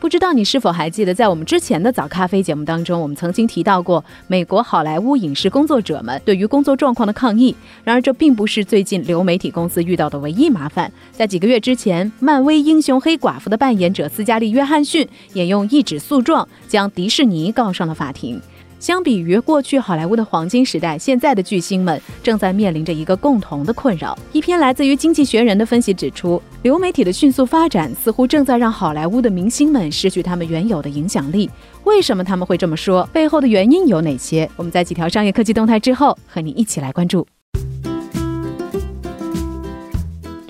不知道你是否还记得，在我们之前的早咖啡节目当中，我们曾经提到过美国好莱坞影视工作者们对于工作状况的抗议。然而，这并不是最近流媒体公司遇到的唯一麻烦。在几个月之前，漫威英雄黑寡妇的扮演者斯嘉丽·约翰逊也用一纸诉状将迪士尼告上了法庭。相比于过去好莱坞的黄金时代，现在的巨星们正在面临着一个共同的困扰。一篇来自于《经济学人》的分析指出，流媒体的迅速发展似乎正在让好莱坞的明星们失去他们原有的影响力。为什么他们会这么说？背后的原因有哪些？我们在几条商业科技动态之后，和你一起来关注。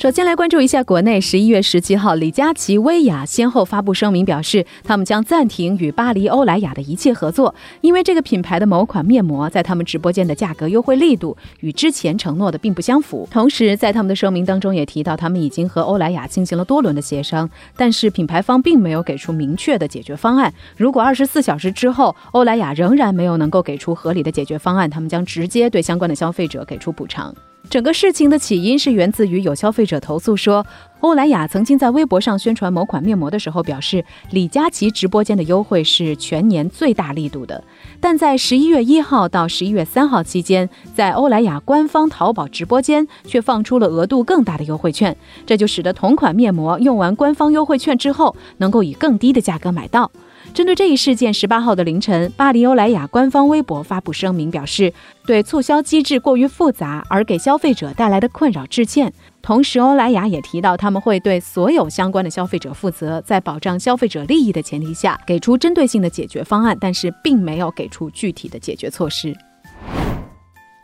首先来关注一下国内，十一月十七号，李佳琦、薇娅先后发布声明，表示他们将暂停与巴黎欧莱雅的一切合作，因为这个品牌的某款面膜在他们直播间的价格优惠力度与之前承诺的并不相符。同时，在他们的声明当中也提到，他们已经和欧莱雅进行了多轮的协商，但是品牌方并没有给出明确的解决方案。如果二十四小时之后欧莱雅仍然没有能够给出合理的解决方案，他们将直接对相关的消费者给出补偿。整个事情的起因是源自于有消费者投诉说，欧莱雅曾经在微博上宣传某款面膜的时候，表示李佳琦直播间的优惠是全年最大力度的，但在十一月一号到十一月三号期间，在欧莱雅官方淘宝直播间却放出了额度更大的优惠券，这就使得同款面膜用完官方优惠券之后，能够以更低的价格买到。针对这一事件，十八号的凌晨，巴黎欧莱雅官方微博发布声明，表示对促销机制过于复杂而给消费者带来的困扰致歉。同时，欧莱雅也提到他们会对所有相关的消费者负责，在保障消费者利益的前提下，给出针对性的解决方案，但是并没有给出具体的解决措施。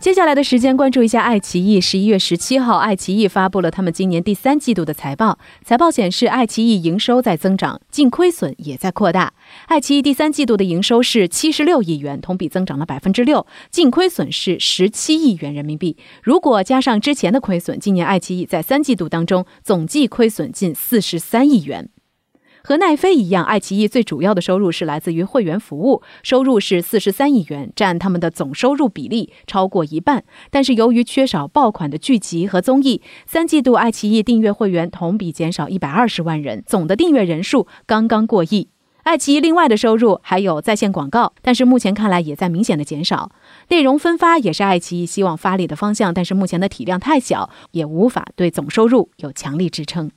接下来的时间，关注一下爱奇艺。十一月十七号，爱奇艺发布了他们今年第三季度的财报。财报显示，爱奇艺营收在增长，净亏损也在扩大。爱奇艺第三季度的营收是七十六亿元，同比增长了百分之六，净亏损是十七亿元人民币。如果加上之前的亏损，今年爱奇艺在三季度当中总计亏损近四十三亿元。和奈飞一样，爱奇艺最主要的收入是来自于会员服务，收入是四十三亿元，占他们的总收入比例超过一半。但是由于缺少爆款的剧集和综艺，三季度爱奇艺订阅会员同比减少一百二十万人，总的订阅人数刚刚过亿。爱奇艺另外的收入还有在线广告，但是目前看来也在明显的减少。内容分发也是爱奇艺希望发力的方向，但是目前的体量太小，也无法对总收入有强力支撑。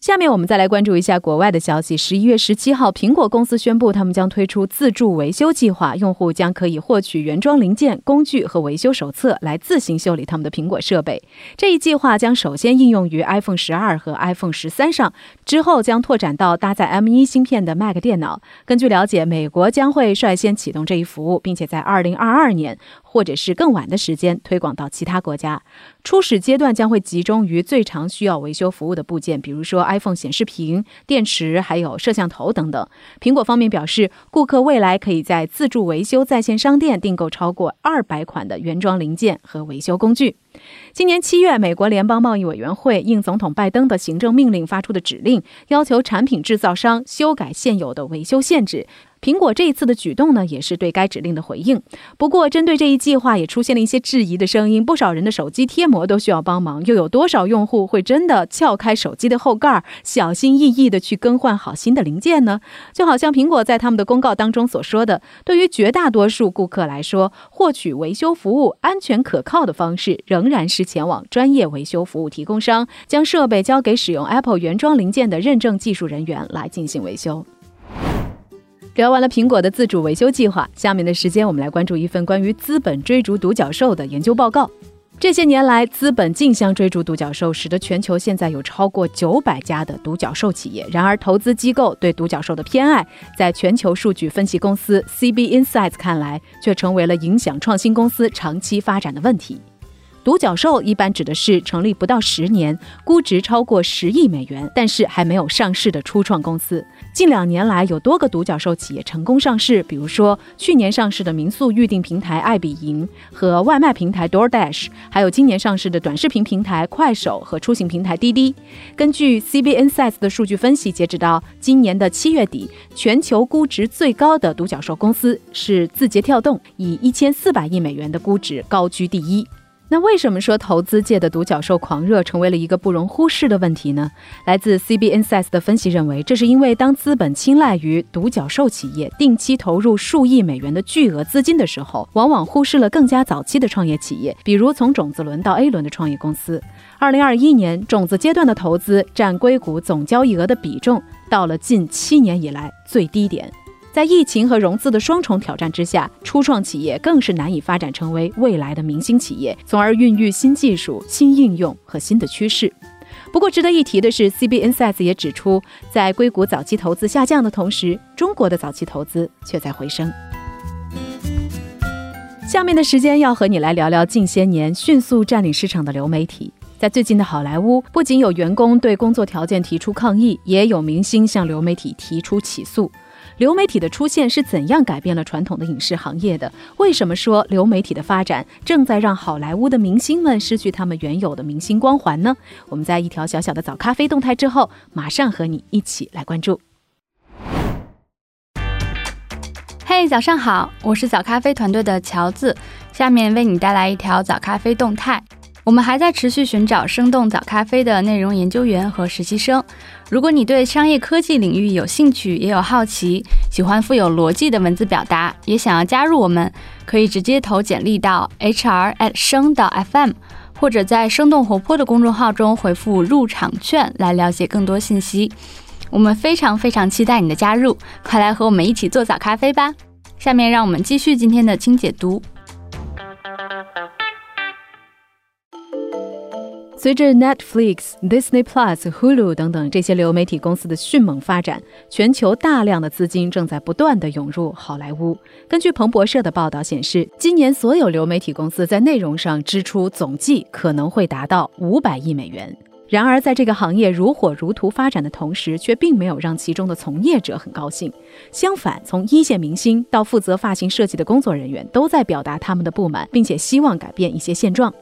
下面我们再来关注一下国外的消息。十一月十七号，苹果公司宣布，他们将推出自助维修计划，用户将可以获取原装零件、工具和维修手册，来自行修理他们的苹果设备。这一计划将首先应用于 iPhone 十二和 iPhone 十三上，之后将拓展到搭载 M 一芯片的 Mac 电脑。根据了解，美国将会率先启动这一服务，并且在二零二二年。或者是更晚的时间推广到其他国家。初始阶段将会集中于最常需要维修服务的部件，比如说 iPhone 显示屏、电池，还有摄像头等等。苹果方面表示，顾客未来可以在自助维修在线商店订购超过二百款的原装零件和维修工具。今年七月，美国联邦贸易委员会应总统拜登的行政命令发出的指令，要求产品制造商修改现有的维修限制。苹果这一次的举动呢，也是对该指令的回应。不过，针对这一计划，也出现了一些质疑的声音。不少人的手机贴膜都需要帮忙，又有多少用户会真的撬开手机的后盖，小心翼翼的去更换好新的零件呢？就好像苹果在他们的公告当中所说的，对于绝大多数顾客来说，获取维修服务安全可靠的方式仍。仍然是前往专业维修服务提供商，将设备交给使用 Apple 原装零件的认证技术人员来进行维修。聊完了苹果的自主维修计划，下面的时间我们来关注一份关于资本追逐独角兽的研究报告。这些年来，资本竞相追逐独角兽，使得全球现在有超过九百家的独角兽企业。然而，投资机构对独角兽的偏爱，在全球数据分析公司 CB Insights 看来，却成为了影响创新公司长期发展的问题。独角兽一般指的是成立不到十年，估值超过十亿美元，但是还没有上市的初创公司。近两年来，有多个独角兽企业成功上市，比如说去年上市的民宿预订平台爱彼迎和外卖平台 DoorDash，还有今年上市的短视频平台快手和出行平台滴滴。根据 CB Insights 的数据分析，截止到今年的七月底，全球估值最高的独角兽公司是字节跳动，以一千四百亿美元的估值高居第一。那为什么说投资界的独角兽狂热成为了一个不容忽视的问题呢？来自 CB Insights 的分析认为，这是因为当资本青睐于独角兽企业，定期投入数亿美元的巨额资金的时候，往往忽视了更加早期的创业企业，比如从种子轮到 A 轮的创业公司。二零二一年，种子阶段的投资占硅谷总交易额的比重到了近七年以来最低点。在疫情和融资的双重挑战之下，初创企业更是难以发展成为未来的明星企业，从而孕育新技术、新应用和新的趋势。不过，值得一提的是，CB Insights 也指出，在硅谷早期投资下降的同时，中国的早期投资却在回升。下面的时间要和你来聊聊近些年迅速占领市场的流媒体。在最近的好莱坞，不仅有员工对工作条件提出抗议，也有明星向流媒体提出起诉。流媒体的出现是怎样改变了传统的影视行业的？为什么说流媒体的发展正在让好莱坞的明星们失去他们原有的明星光环呢？我们在一条小小的早咖啡动态之后，马上和你一起来关注。嘿，早上好，我是早咖啡团队的乔子，下面为你带来一条早咖啡动态。我们还在持续寻找生动早咖啡的内容研究员和实习生。如果你对商业科技领域有兴趣，也有好奇，喜欢富有逻辑的文字表达，也想要加入我们，可以直接投简历到 hr at 生到 fm，或者在生动活泼的公众号中回复入场券来了解更多信息。我们非常非常期待你的加入，快来和我们一起做早咖啡吧！下面让我们继续今天的轻解读。随着 Netflix、Disney Plus、Hulu 等等这些流媒体公司的迅猛发展，全球大量的资金正在不断的涌入好莱坞。根据彭博社的报道显示，今年所有流媒体公司在内容上支出总计可能会达到五百亿美元。然而，在这个行业如火如荼发展的同时，却并没有让其中的从业者很高兴。相反，从一线明星到负责发型设计的工作人员，都在表达他们的不满，并且希望改变一些现状。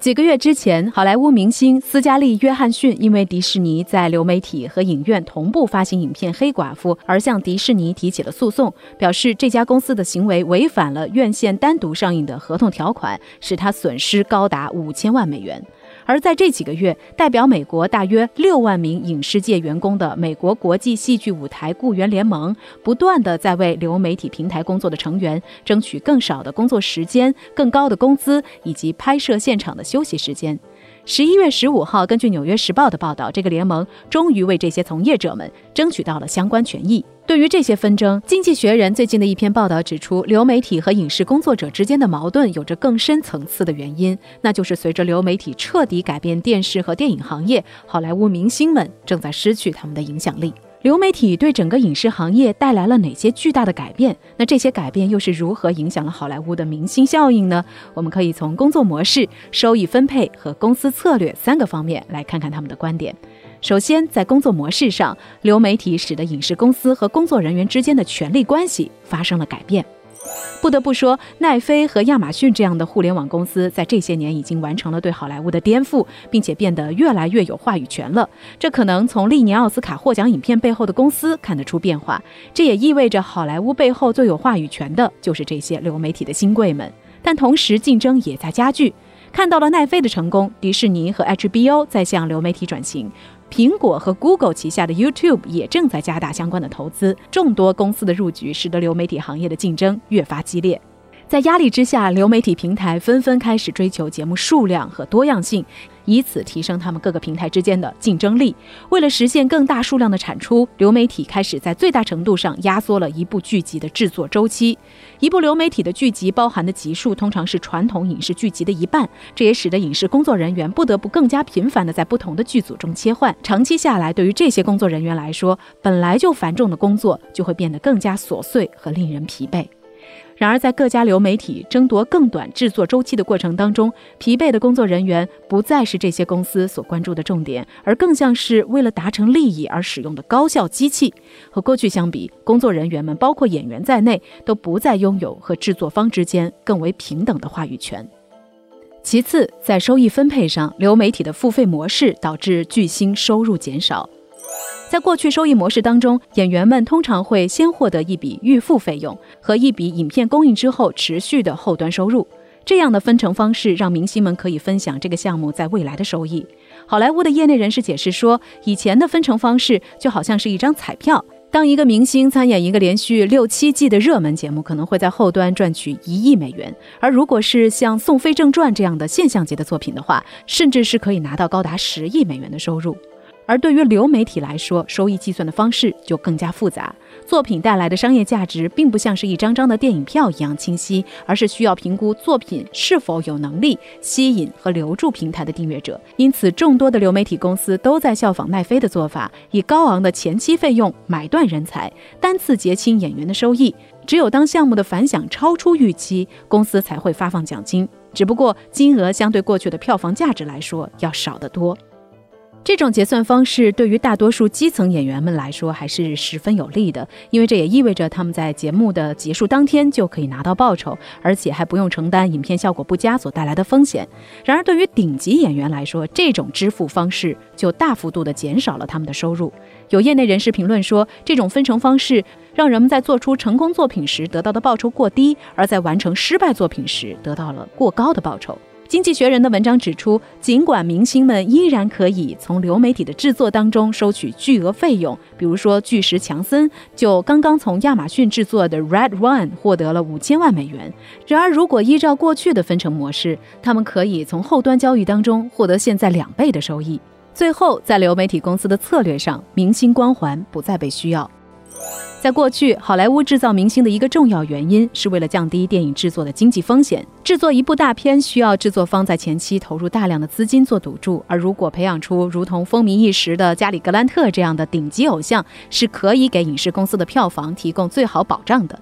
几个月之前，好莱坞明星斯嘉丽·约翰逊因为迪士尼在流媒体和影院同步发行影片《黑寡妇》而向迪士尼提起了诉讼，表示这家公司的行为违反了院线单独上映的合同条款，使他损失高达五千万美元。而在这几个月，代表美国大约六万名影视界员工的美国国际戏剧舞台雇员联盟，不断的在为流媒体平台工作的成员争取更少的工作时间、更高的工资以及拍摄现场的休息时间。十一月十五号，根据《纽约时报》的报道，这个联盟终于为这些从业者们争取到了相关权益。对于这些纷争，《经济学人》最近的一篇报道指出，流媒体和影视工作者之间的矛盾有着更深层次的原因，那就是随着流媒体彻底改变电视和电影行业，好莱坞明星们正在失去他们的影响力。流媒体对整个影视行业带来了哪些巨大的改变？那这些改变又是如何影响了好莱坞的明星效应呢？我们可以从工作模式、收益分配和公司策略三个方面来看看他们的观点。首先，在工作模式上，流媒体使得影视公司和工作人员之间的权力关系发生了改变。不得不说，奈飞和亚马逊这样的互联网公司在这些年已经完成了对好莱坞的颠覆，并且变得越来越有话语权了。这可能从历年奥斯卡获奖影片背后的公司看得出变化。这也意味着好莱坞背后最有话语权的就是这些流媒体的新贵们。但同时，竞争也在加剧。看到了奈飞的成功，迪士尼和 HBO 在向流媒体转型。苹果和 Google 旗下的 YouTube 也正在加大相关的投资，众多公司的入局使得流媒体行业的竞争越发激烈。在压力之下，流媒体平台纷纷开始追求节目数量和多样性。以此提升他们各个平台之间的竞争力。为了实现更大数量的产出，流媒体开始在最大程度上压缩了一部剧集的制作周期。一部流媒体的剧集包含的集数通常是传统影视剧集的一半，这也使得影视工作人员不得不更加频繁地在不同的剧组中切换。长期下来，对于这些工作人员来说，本来就繁重的工作就会变得更加琐碎和令人疲惫。然而，在各家流媒体争夺更短制作周期的过程当中，疲惫的工作人员不再是这些公司所关注的重点，而更像是为了达成利益而使用的高效机器。和过去相比，工作人员们，包括演员在内，都不再拥有和制作方之间更为平等的话语权。其次，在收益分配上，流媒体的付费模式导致巨星收入减少。在过去收益模式当中，演员们通常会先获得一笔预付费用和一笔影片公映之后持续的后端收入。这样的分成方式让明星们可以分享这个项目在未来的收益。好莱坞的业内人士解释说，以前的分成方式就好像是一张彩票，当一个明星参演一个连续六七季的热门节目，可能会在后端赚取一亿美元；而如果是像《宋飞正传》这样的现象级的作品的话，甚至是可以拿到高达十亿美元的收入。而对于流媒体来说，收益计算的方式就更加复杂。作品带来的商业价值并不像是一张张的电影票一样清晰，而是需要评估作品是否有能力吸引和留住平台的订阅者。因此，众多的流媒体公司都在效仿奈飞的做法，以高昂的前期费用买断人才，单次结清演员的收益。只有当项目的反响超出预期，公司才会发放奖金。只不过，金额相对过去的票房价值来说要少得多。这种结算方式对于大多数基层演员们来说还是十分有利的，因为这也意味着他们在节目的结束当天就可以拿到报酬，而且还不用承担影片效果不佳所带来的风险。然而，对于顶级演员来说，这种支付方式就大幅度的减少了他们的收入。有业内人士评论说，这种分成方式让人们在做出成功作品时得到的报酬过低，而在完成失败作品时得到了过高的报酬。经济学人的文章指出，尽管明星们依然可以从流媒体的制作当中收取巨额费用，比如说巨石强森就刚刚从亚马逊制作的《Red One》获得了五千万美元。然而，如果依照过去的分成模式，他们可以从后端交易当中获得现在两倍的收益。最后，在流媒体公司的策略上，明星光环不再被需要。在过去，好莱坞制造明星的一个重要原因是为了降低电影制作的经济风险。制作一部大片需要制作方在前期投入大量的资金做赌注，而如果培养出如同风靡一时的加里·格兰特这样的顶级偶像，是可以给影视公司的票房提供最好保障的。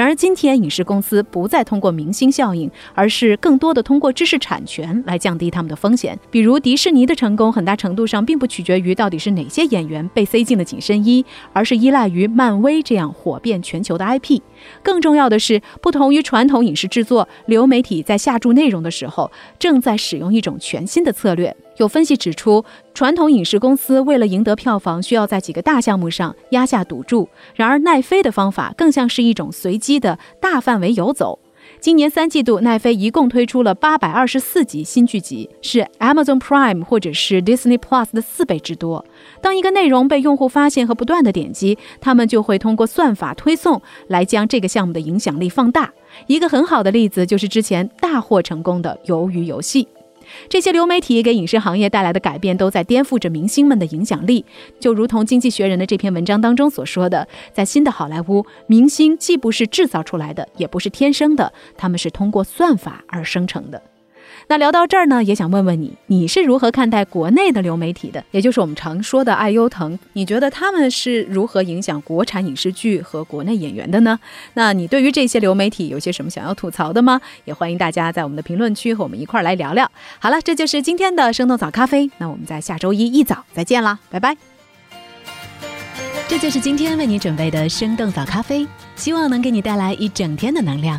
然而，今天影视公司不再通过明星效应，而是更多的通过知识产权来降低他们的风险。比如，迪士尼的成功很大程度上并不取决于到底是哪些演员被塞进了紧身衣，而是依赖于漫威这样火遍全球的 IP。更重要的是，不同于传统影视制作，流媒体在下注内容的时候，正在使用一种全新的策略。有分析指出，传统影视公司为了赢得票房，需要在几个大项目上压下赌注。然而，奈飞的方法更像是一种随机的大范围游走。今年三季度，奈飞一共推出了八百二十四集新剧集，是 Amazon Prime 或者是 Disney Plus 的四倍之多。当一个内容被用户发现和不断的点击，他们就会通过算法推送来将这个项目的影响力放大。一个很好的例子就是之前大获成功的《鱿鱼游戏》。这些流媒体给影视行业带来的改变，都在颠覆着明星们的影响力。就如同《经济学人》的这篇文章当中所说的，在新的好莱坞，明星既不是制造出来的，也不是天生的，他们是通过算法而生成的。那聊到这儿呢，也想问问你，你是如何看待国内的流媒体的？也就是我们常说的爱优腾，你觉得他们是如何影响国产影视剧和国内演员的呢？那你对于这些流媒体有些什么想要吐槽的吗？也欢迎大家在我们的评论区和我们一块儿来聊聊。好了，这就是今天的生动早咖啡，那我们在下周一一早再见啦，拜拜。这就是今天为你准备的生动早咖啡，希望能给你带来一整天的能量。